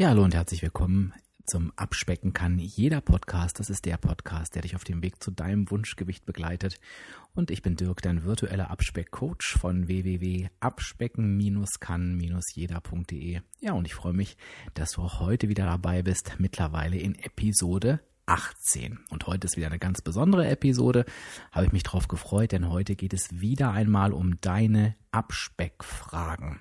Ja, hallo und herzlich willkommen zum Abspecken kann jeder Podcast. Das ist der Podcast, der dich auf dem Weg zu deinem Wunschgewicht begleitet. Und ich bin Dirk, dein virtueller Abspeckcoach von www.abspecken-kann-jeder.de. Ja, und ich freue mich, dass du auch heute wieder dabei bist, mittlerweile in Episode 18. Und heute ist wieder eine ganz besondere Episode. Habe ich mich drauf gefreut, denn heute geht es wieder einmal um deine Abspeckfragen.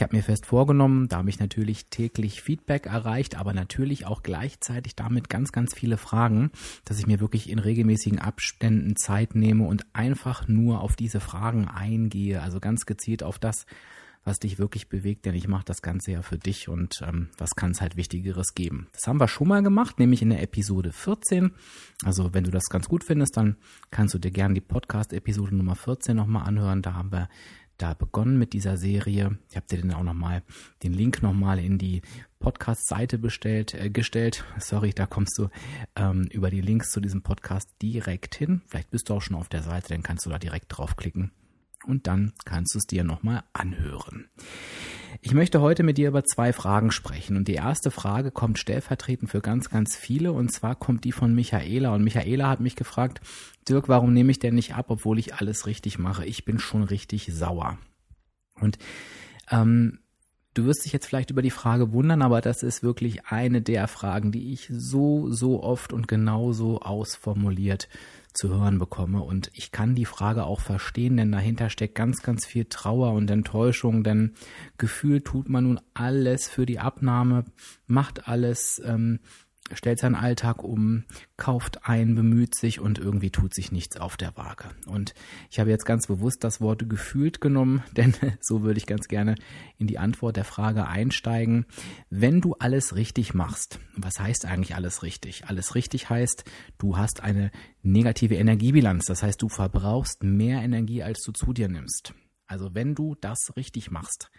Ich habe mir fest vorgenommen, da habe ich natürlich täglich Feedback erreicht, aber natürlich auch gleichzeitig damit ganz, ganz viele Fragen, dass ich mir wirklich in regelmäßigen Abständen Zeit nehme und einfach nur auf diese Fragen eingehe, also ganz gezielt auf das, was dich wirklich bewegt, denn ich mache das Ganze ja für dich und ähm, was kann es halt Wichtigeres geben. Das haben wir schon mal gemacht, nämlich in der Episode 14. Also wenn du das ganz gut findest, dann kannst du dir gerne die Podcast-Episode Nummer 14 nochmal anhören. Da haben wir da begonnen mit dieser Serie. Ich habe dir dann auch nochmal den Link nochmal in die Podcast-Seite bestellt, äh, gestellt. Sorry, da kommst du ähm, über die Links zu diesem Podcast direkt hin. Vielleicht bist du auch schon auf der Seite, dann kannst du da direkt draufklicken und dann kannst du es dir nochmal anhören. Ich möchte heute mit dir über zwei Fragen sprechen und die erste Frage kommt stellvertretend für ganz, ganz viele und zwar kommt die von Michaela und Michaela hat mich gefragt, Dirk, warum nehme ich denn nicht ab, obwohl ich alles richtig mache? Ich bin schon richtig sauer. Und ähm, Du wirst dich jetzt vielleicht über die Frage wundern, aber das ist wirklich eine der Fragen, die ich so, so oft und genauso ausformuliert zu hören bekomme. Und ich kann die Frage auch verstehen, denn dahinter steckt ganz, ganz viel Trauer und Enttäuschung, denn gefühlt tut man nun alles für die Abnahme, macht alles, ähm, stellt seinen Alltag um, kauft ein, bemüht sich und irgendwie tut sich nichts auf der Waage. Und ich habe jetzt ganz bewusst das Wort gefühlt genommen, denn so würde ich ganz gerne in die Antwort der Frage einsteigen. Wenn du alles richtig machst, was heißt eigentlich alles richtig? Alles richtig heißt, du hast eine negative Energiebilanz, das heißt, du verbrauchst mehr Energie, als du zu dir nimmst. Also wenn du das richtig machst,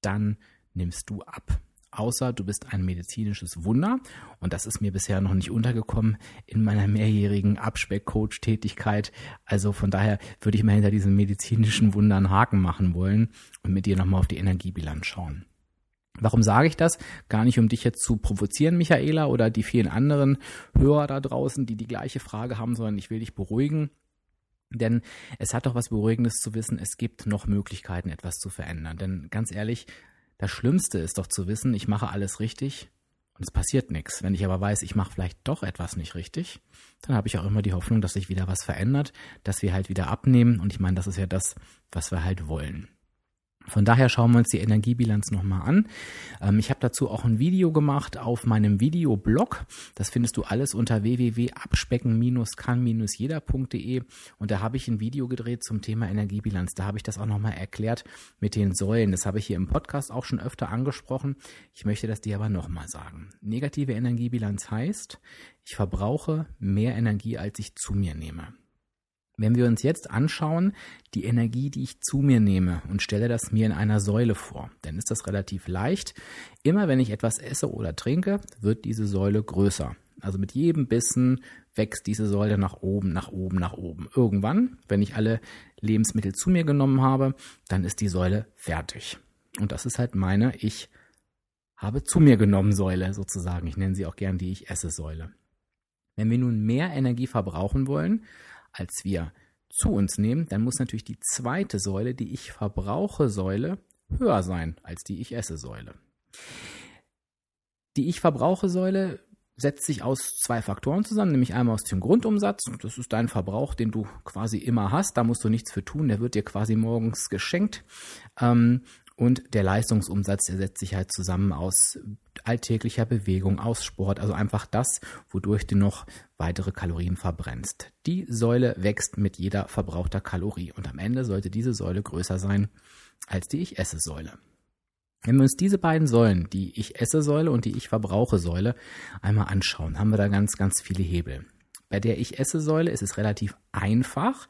dann nimmst du ab außer du bist ein medizinisches Wunder. Und das ist mir bisher noch nicht untergekommen in meiner mehrjährigen Abspeck-Coach-Tätigkeit. Also von daher würde ich mal hinter diesen medizinischen Wundern Haken machen wollen und mit dir nochmal auf die Energiebilanz schauen. Warum sage ich das? Gar nicht, um dich jetzt zu provozieren, Michaela, oder die vielen anderen Hörer da draußen, die die gleiche Frage haben, sondern ich will dich beruhigen. Denn es hat doch was Beruhigendes zu wissen, es gibt noch Möglichkeiten, etwas zu verändern. Denn ganz ehrlich, das Schlimmste ist doch zu wissen, ich mache alles richtig und es passiert nichts. Wenn ich aber weiß, ich mache vielleicht doch etwas nicht richtig, dann habe ich auch immer die Hoffnung, dass sich wieder was verändert, dass wir halt wieder abnehmen. Und ich meine, das ist ja das, was wir halt wollen. Von daher schauen wir uns die Energiebilanz nochmal an. Ähm, ich habe dazu auch ein Video gemacht auf meinem Videoblog. Das findest du alles unter www.abspecken-kann-jeder.de und da habe ich ein Video gedreht zum Thema Energiebilanz. Da habe ich das auch nochmal erklärt mit den Säulen. Das habe ich hier im Podcast auch schon öfter angesprochen. Ich möchte das dir aber nochmal sagen. Negative Energiebilanz heißt, ich verbrauche mehr Energie, als ich zu mir nehme. Wenn wir uns jetzt anschauen, die Energie, die ich zu mir nehme und stelle das mir in einer Säule vor, dann ist das relativ leicht. Immer wenn ich etwas esse oder trinke, wird diese Säule größer. Also mit jedem Bissen wächst diese Säule nach oben, nach oben, nach oben. Irgendwann, wenn ich alle Lebensmittel zu mir genommen habe, dann ist die Säule fertig. Und das ist halt meine Ich habe zu mir genommen Säule sozusagen. Ich nenne sie auch gern die Ich esse Säule. Wenn wir nun mehr Energie verbrauchen wollen, als wir zu uns nehmen, dann muss natürlich die zweite Säule, die ich verbrauche Säule, höher sein als die ich esse Säule. Die ich verbrauche Säule setzt sich aus zwei Faktoren zusammen, nämlich einmal aus dem Grundumsatz, das ist dein Verbrauch, den du quasi immer hast, da musst du nichts für tun, der wird dir quasi morgens geschenkt. Ähm, und der Leistungsumsatz, der setzt sich halt zusammen aus alltäglicher Bewegung, aus Sport, also einfach das, wodurch du noch weitere Kalorien verbrennst. Die Säule wächst mit jeder verbrauchter Kalorie und am Ende sollte diese Säule größer sein als die Ich esse Säule. Wenn wir uns diese beiden Säulen, die Ich esse Säule und die Ich verbrauche Säule, einmal anschauen, haben wir da ganz, ganz viele Hebel. Bei der Ich esse Säule ist es relativ einfach,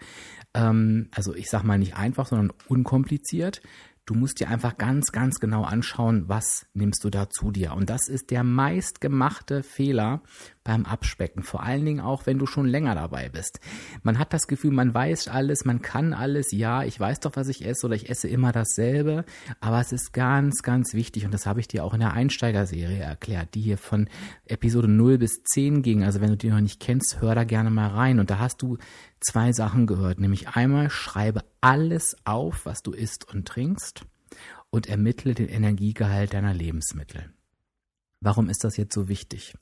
ähm, also ich sag mal nicht einfach, sondern unkompliziert, Du musst dir einfach ganz, ganz genau anschauen, was nimmst du da zu dir. Und das ist der meistgemachte Fehler beim Abspecken. Vor allen Dingen auch, wenn du schon länger dabei bist. Man hat das Gefühl, man weiß alles, man kann alles. Ja, ich weiß doch, was ich esse oder ich esse immer dasselbe. Aber es ist ganz, ganz wichtig. Und das habe ich dir auch in der Einsteigerserie erklärt, die hier von Episode 0 bis 10 ging. Also wenn du die noch nicht kennst, hör da gerne mal rein. Und da hast du zwei Sachen gehört. Nämlich einmal schreibe alles auf, was du isst und trinkst und ermittle den Energiegehalt deiner Lebensmittel. Warum ist das jetzt so wichtig?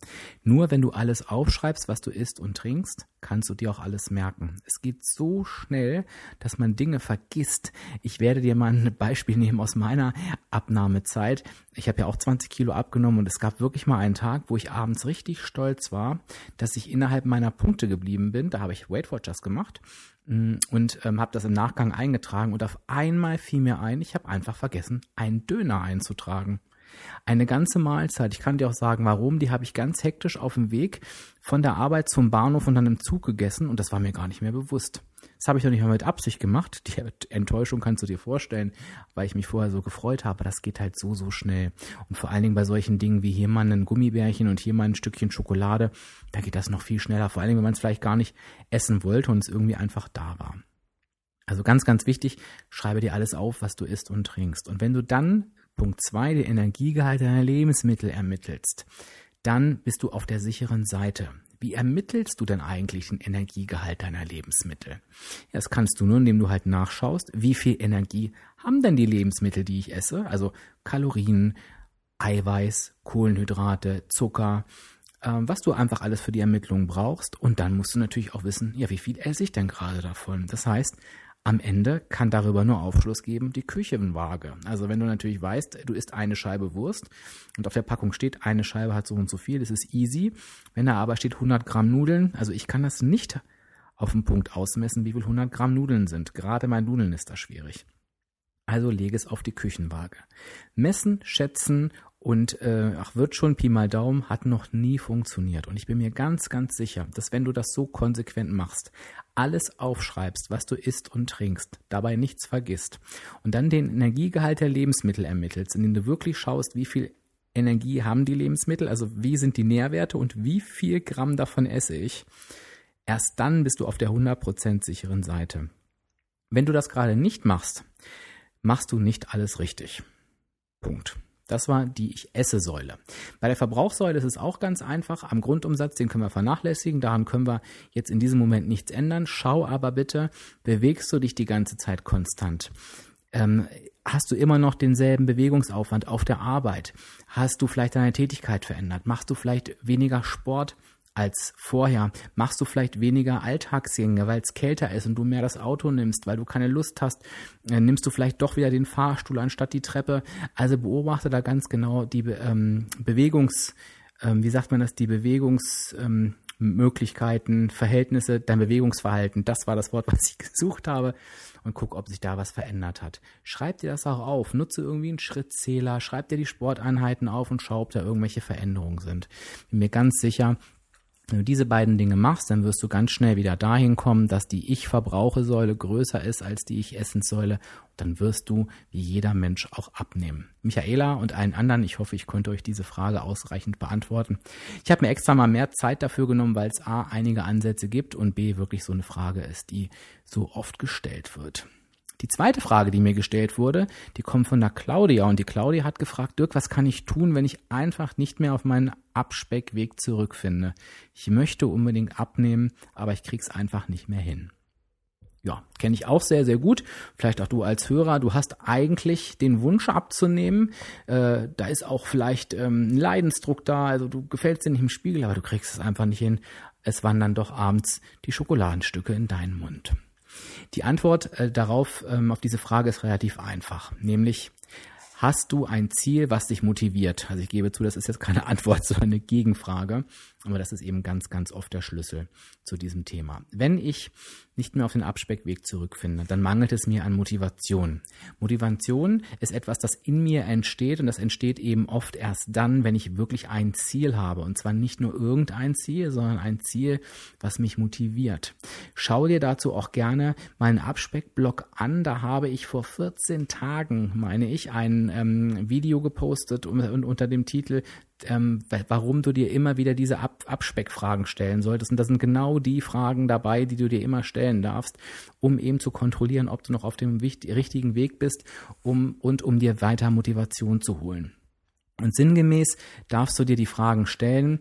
Nur wenn du alles aufschreibst, was du isst und trinkst, kannst du dir auch alles merken. Es geht so schnell, dass man Dinge vergisst. Ich werde dir mal ein Beispiel nehmen aus meiner Abnahmezeit. Ich habe ja auch 20 Kilo abgenommen und es gab wirklich mal einen Tag, wo ich abends richtig stolz war, dass ich innerhalb meiner Punkte geblieben bin. Da habe ich Weight Watchers gemacht mm, und ähm, habe das im Nachgang eingetragen und auf einmal fiel mir ein, ich habe einfach vergessen, einen Döner einzutragen. Eine ganze Mahlzeit. Ich kann dir auch sagen, warum. Die habe ich ganz hektisch auf dem Weg von der Arbeit zum Bahnhof und dann im Zug gegessen und das war mir gar nicht mehr bewusst. Das habe ich doch nicht mal mit Absicht gemacht. Die Enttäuschung kannst du dir vorstellen, weil ich mich vorher so gefreut habe. Das geht halt so, so schnell. Und vor allen Dingen bei solchen Dingen wie hier mal ein Gummibärchen und hier mal ein Stückchen Schokolade, da geht das noch viel schneller. Vor allen Dingen, wenn man es vielleicht gar nicht essen wollte und es irgendwie einfach da war. Also ganz, ganz wichtig, schreibe dir alles auf, was du isst und trinkst. Und wenn du dann Punkt 2, den Energiegehalt deiner Lebensmittel ermittelst, dann bist du auf der sicheren Seite. Wie ermittelst du denn eigentlich den Energiegehalt deiner Lebensmittel? Das kannst du nur, indem du halt nachschaust, wie viel Energie haben denn die Lebensmittel, die ich esse? Also Kalorien, Eiweiß, Kohlenhydrate, Zucker, ähm, was du einfach alles für die Ermittlung brauchst. Und dann musst du natürlich auch wissen, ja, wie viel esse ich denn gerade davon? Das heißt, am Ende kann darüber nur Aufschluss geben die Küchenwaage. Also wenn du natürlich weißt, du isst eine Scheibe Wurst und auf der Packung steht, eine Scheibe hat so und so viel, das ist easy. Wenn da aber steht 100 Gramm Nudeln, also ich kann das nicht auf den Punkt ausmessen, wie viel 100 Gramm Nudeln sind. Gerade bei Nudeln ist das schwierig. Also lege es auf die Küchenwaage. Messen, schätzen und äh, ach, wird schon Pi mal Daumen hat noch nie funktioniert. Und ich bin mir ganz, ganz sicher, dass wenn du das so konsequent machst, alles aufschreibst, was du isst und trinkst, dabei nichts vergisst und dann den Energiegehalt der Lebensmittel ermittelst, indem du wirklich schaust, wie viel Energie haben die Lebensmittel, also wie sind die Nährwerte und wie viel Gramm davon esse ich, erst dann bist du auf der 100% sicheren Seite. Wenn du das gerade nicht machst, machst du nicht alles richtig. Punkt. Das war die Ich esse Säule. Bei der Verbrauchssäule ist es auch ganz einfach. Am Grundumsatz, den können wir vernachlässigen. Daran können wir jetzt in diesem Moment nichts ändern. Schau aber bitte, bewegst du dich die ganze Zeit konstant? Ähm, hast du immer noch denselben Bewegungsaufwand auf der Arbeit? Hast du vielleicht deine Tätigkeit verändert? Machst du vielleicht weniger Sport? Als vorher? Machst du vielleicht weniger Alltagsgänge, weil es kälter ist und du mehr das Auto nimmst, weil du keine Lust hast? Äh, nimmst du vielleicht doch wieder den Fahrstuhl anstatt die Treppe? Also beobachte da ganz genau die ähm, Bewegungs, ähm, wie sagt man das, die Bewegungsmöglichkeiten, ähm, Verhältnisse, dein Bewegungsverhalten. Das war das Wort, was ich gesucht habe und guck, ob sich da was verändert hat. Schreib dir das auch auf. Nutze irgendwie einen Schrittzähler, schreib dir die Sporteinheiten auf und schau, ob da irgendwelche Veränderungen sind. Bin mir ganz sicher, wenn du diese beiden Dinge machst, dann wirst du ganz schnell wieder dahin kommen, dass die Ich-Verbrauche-Säule größer ist als die Ich-Essenssäule. Dann wirst du wie jeder Mensch auch abnehmen. Michaela und allen anderen, ich hoffe, ich konnte euch diese Frage ausreichend beantworten. Ich habe mir extra mal mehr Zeit dafür genommen, weil es A einige Ansätze gibt und B wirklich so eine Frage ist, die so oft gestellt wird. Die zweite Frage, die mir gestellt wurde, die kommt von der Claudia und die Claudia hat gefragt, Dirk, was kann ich tun, wenn ich einfach nicht mehr auf meinen Abspeckweg zurückfinde? Ich möchte unbedingt abnehmen, aber ich krieg's einfach nicht mehr hin. Ja, kenne ich auch sehr, sehr gut. Vielleicht auch du als Hörer, du hast eigentlich den Wunsch abzunehmen. Äh, da ist auch vielleicht ähm, ein Leidensdruck da, also du gefällst dir nicht im Spiegel, aber du kriegst es einfach nicht hin. Es wandern doch abends die Schokoladenstücke in deinen Mund. Die Antwort äh, darauf, ähm, auf diese Frage ist relativ einfach, nämlich Hast du ein Ziel, was dich motiviert? Also ich gebe zu, das ist jetzt keine Antwort, sondern eine Gegenfrage. Aber das ist eben ganz, ganz oft der Schlüssel zu diesem Thema. Wenn ich nicht mehr auf den Abspeckweg zurückfinde, dann mangelt es mir an Motivation. Motivation ist etwas, das in mir entsteht und das entsteht eben oft erst dann, wenn ich wirklich ein Ziel habe. Und zwar nicht nur irgendein Ziel, sondern ein Ziel, was mich motiviert. Schau dir dazu auch gerne meinen Abspeckblog an. Da habe ich vor 14 Tagen, meine ich, ein ähm, Video gepostet und unter dem Titel ähm, warum du dir immer wieder diese Ab Abspeckfragen stellen solltest. Und das sind genau die Fragen dabei, die du dir immer stellen darfst, um eben zu kontrollieren, ob du noch auf dem richtigen Weg bist um, und um dir weiter Motivation zu holen. Und sinngemäß darfst du dir die Fragen stellen,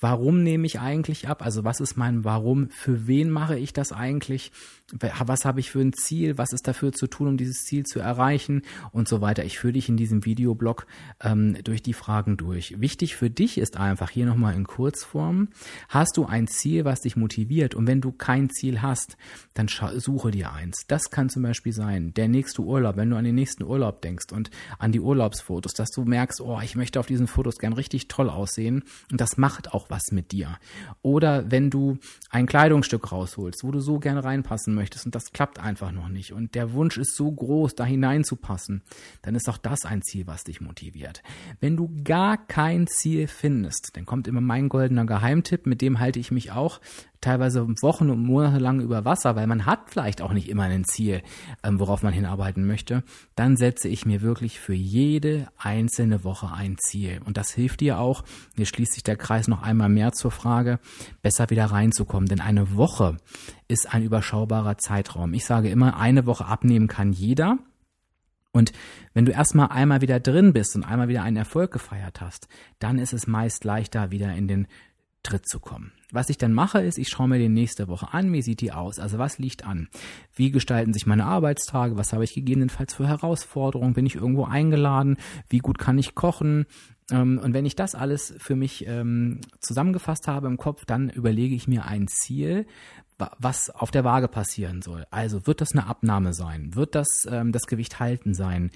warum nehme ich eigentlich ab? Also was ist mein Warum? Für wen mache ich das eigentlich? Was habe ich für ein Ziel? Was ist dafür zu tun, um dieses Ziel zu erreichen? Und so weiter. Ich führe dich in diesem Videoblog ähm, durch die Fragen durch. Wichtig für dich ist einfach hier nochmal in Kurzform. Hast du ein Ziel, was dich motiviert? Und wenn du kein Ziel hast, dann suche dir eins. Das kann zum Beispiel sein, der nächste Urlaub, wenn du an den nächsten Urlaub denkst und an die Urlaubsfotos, dass du merkst, oh, ich möchte auf diesen Fotos gern richtig toll aussehen. Und das macht auch was mit dir. Oder wenn du ein Kleidungsstück rausholst, wo du so gerne reinpassen möchtest und das klappt einfach noch nicht und der Wunsch ist so groß, da hineinzupassen, dann ist auch das ein Ziel, was dich motiviert. Wenn du gar kein Ziel findest, dann kommt immer mein goldener Geheimtipp, mit dem halte ich mich auch teilweise Wochen und Monate lang über Wasser, weil man hat vielleicht auch nicht immer ein Ziel, ähm, worauf man hinarbeiten möchte, dann setze ich mir wirklich für jede einzelne Woche ein Ziel. Und das hilft dir auch, hier schließt sich der Kreis noch einmal mehr zur Frage, besser wieder reinzukommen. Denn eine Woche ist ein überschaubarer Zeitraum. Ich sage immer, eine Woche abnehmen kann jeder. Und wenn du erstmal einmal wieder drin bist und einmal wieder einen Erfolg gefeiert hast, dann ist es meist leichter, wieder in den Tritt zu kommen. Was ich dann mache, ist, ich schaue mir die nächste Woche an, wie sieht die aus, also was liegt an, wie gestalten sich meine Arbeitstage, was habe ich gegebenenfalls für Herausforderungen, bin ich irgendwo eingeladen, wie gut kann ich kochen, ähm, und wenn ich das alles für mich ähm, zusammengefasst habe im Kopf, dann überlege ich mir ein Ziel, was auf der Waage passieren soll. Also wird das eine Abnahme sein? Wird das ähm, das Gewicht halten sein?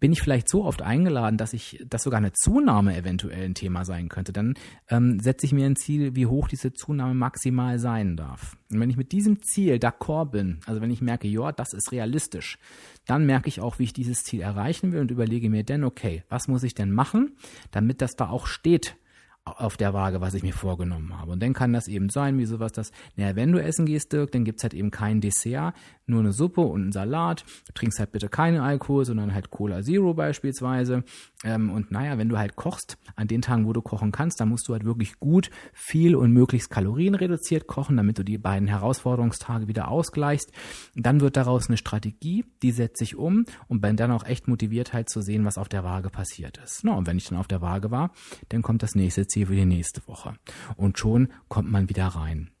Bin ich vielleicht so oft eingeladen, dass ich, dass sogar eine Zunahme eventuell ein Thema sein könnte. Dann ähm, setze ich mir ein Ziel, wie hoch diese Zunahme maximal sein darf. Und wenn ich mit diesem Ziel d'accord bin, also wenn ich merke, ja, das ist realistisch, dann merke ich auch, wie ich dieses Ziel erreichen will und überlege mir dann, okay, was muss ich denn machen, damit das da auch steht, auf der Waage, was ich mir vorgenommen habe. Und dann kann das eben sein, wie sowas, dass, naja, wenn du essen gehst, Dirk, dann gibt's halt eben kein Dessert, nur eine Suppe und einen Salat. Du trinkst halt bitte keinen Alkohol, sondern halt Cola Zero beispielsweise. Ähm, und naja, wenn du halt kochst, an den Tagen, wo du kochen kannst, dann musst du halt wirklich gut, viel und möglichst kalorienreduziert kochen, damit du die beiden Herausforderungstage wieder ausgleichst. Dann wird daraus eine Strategie, die setze ich um und bin dann auch echt motiviert halt zu sehen, was auf der Waage passiert ist. Na, und wenn ich dann auf der Waage war, dann kommt das nächste Ziel für die nächste Woche. Und schon kommt man wieder rein.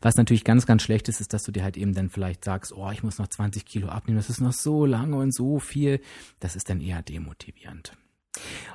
Was natürlich ganz, ganz schlecht ist, ist, dass du dir halt eben dann vielleicht sagst, oh, ich muss noch 20 Kilo abnehmen, das ist noch so lange und so viel. Das ist dann eher demotivierend.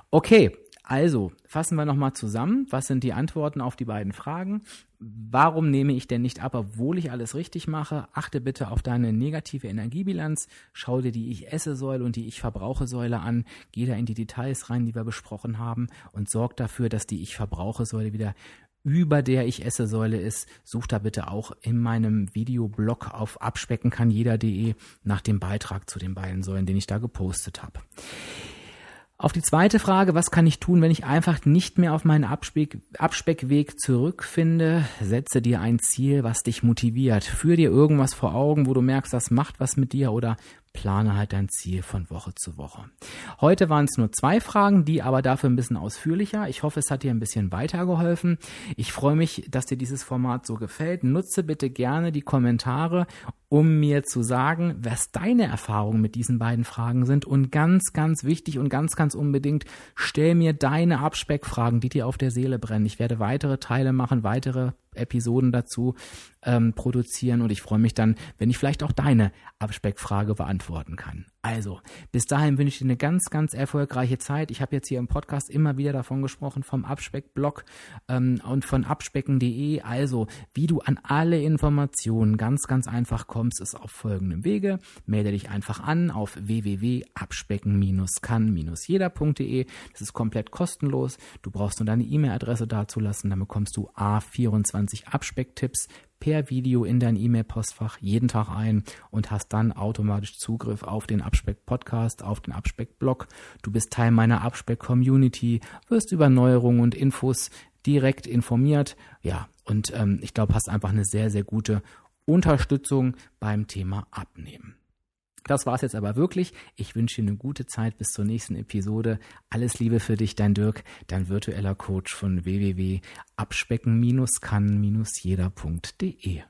Okay, also fassen wir nochmal zusammen. Was sind die Antworten auf die beiden Fragen? Warum nehme ich denn nicht ab, obwohl ich alles richtig mache? Achte bitte auf deine negative Energiebilanz. Schau dir die Ich esse Säule und die Ich verbrauche Säule an. Geh da in die Details rein, die wir besprochen haben und sorg dafür, dass die Ich verbrauche Säule wieder über der ich esse Säule ist, such da bitte auch in meinem Videoblog auf abspeckenkanjeder.de nach dem Beitrag zu den beiden Säulen, den ich da gepostet habe. Auf die zweite Frage, was kann ich tun, wenn ich einfach nicht mehr auf meinen Abspeck, Abspeckweg zurückfinde? Setze dir ein Ziel, was dich motiviert. Führ dir irgendwas vor Augen, wo du merkst, das macht was mit dir oder plane halt dein Ziel von Woche zu Woche. Heute waren es nur zwei Fragen, die aber dafür ein bisschen ausführlicher. Ich hoffe, es hat dir ein bisschen weitergeholfen. Ich freue mich, dass dir dieses Format so gefällt. Nutze bitte gerne die Kommentare, um mir zu sagen, was deine Erfahrungen mit diesen beiden Fragen sind. Und ganz, ganz wichtig und ganz, ganz unbedingt, stell mir deine Abspeckfragen, die dir auf der Seele brennen. Ich werde weitere Teile machen, weitere Episoden dazu ähm, produzieren und ich freue mich dann, wenn ich vielleicht auch deine Abspeckfrage beantworten kann. Also, bis dahin wünsche ich dir eine ganz, ganz erfolgreiche Zeit. Ich habe jetzt hier im Podcast immer wieder davon gesprochen, vom Abspeckblog ähm, und von abspecken.de. Also, wie du an alle Informationen ganz, ganz einfach kommst, ist auf folgendem Wege. Melde dich einfach an auf www.abspecken-kann-jeder.de. Das ist komplett kostenlos. Du brauchst nur deine E-Mail-Adresse dazulassen. Dann bekommst du A24 Abspecktipps per Video in dein E-Mail-Postfach jeden Tag ein und hast dann automatisch Zugriff auf den Abspeck-Podcast, auf den Abspeck-Blog. Du bist Teil meiner Abspeck-Community, wirst über Neuerungen und Infos direkt informiert. Ja, und ähm, ich glaube, hast einfach eine sehr, sehr gute Unterstützung beim Thema Abnehmen. Das war's jetzt aber wirklich. Ich wünsche dir eine gute Zeit bis zur nächsten Episode. Alles Liebe für dich, dein Dirk, dein virtueller Coach von www.abspecken-kann-jeder.de.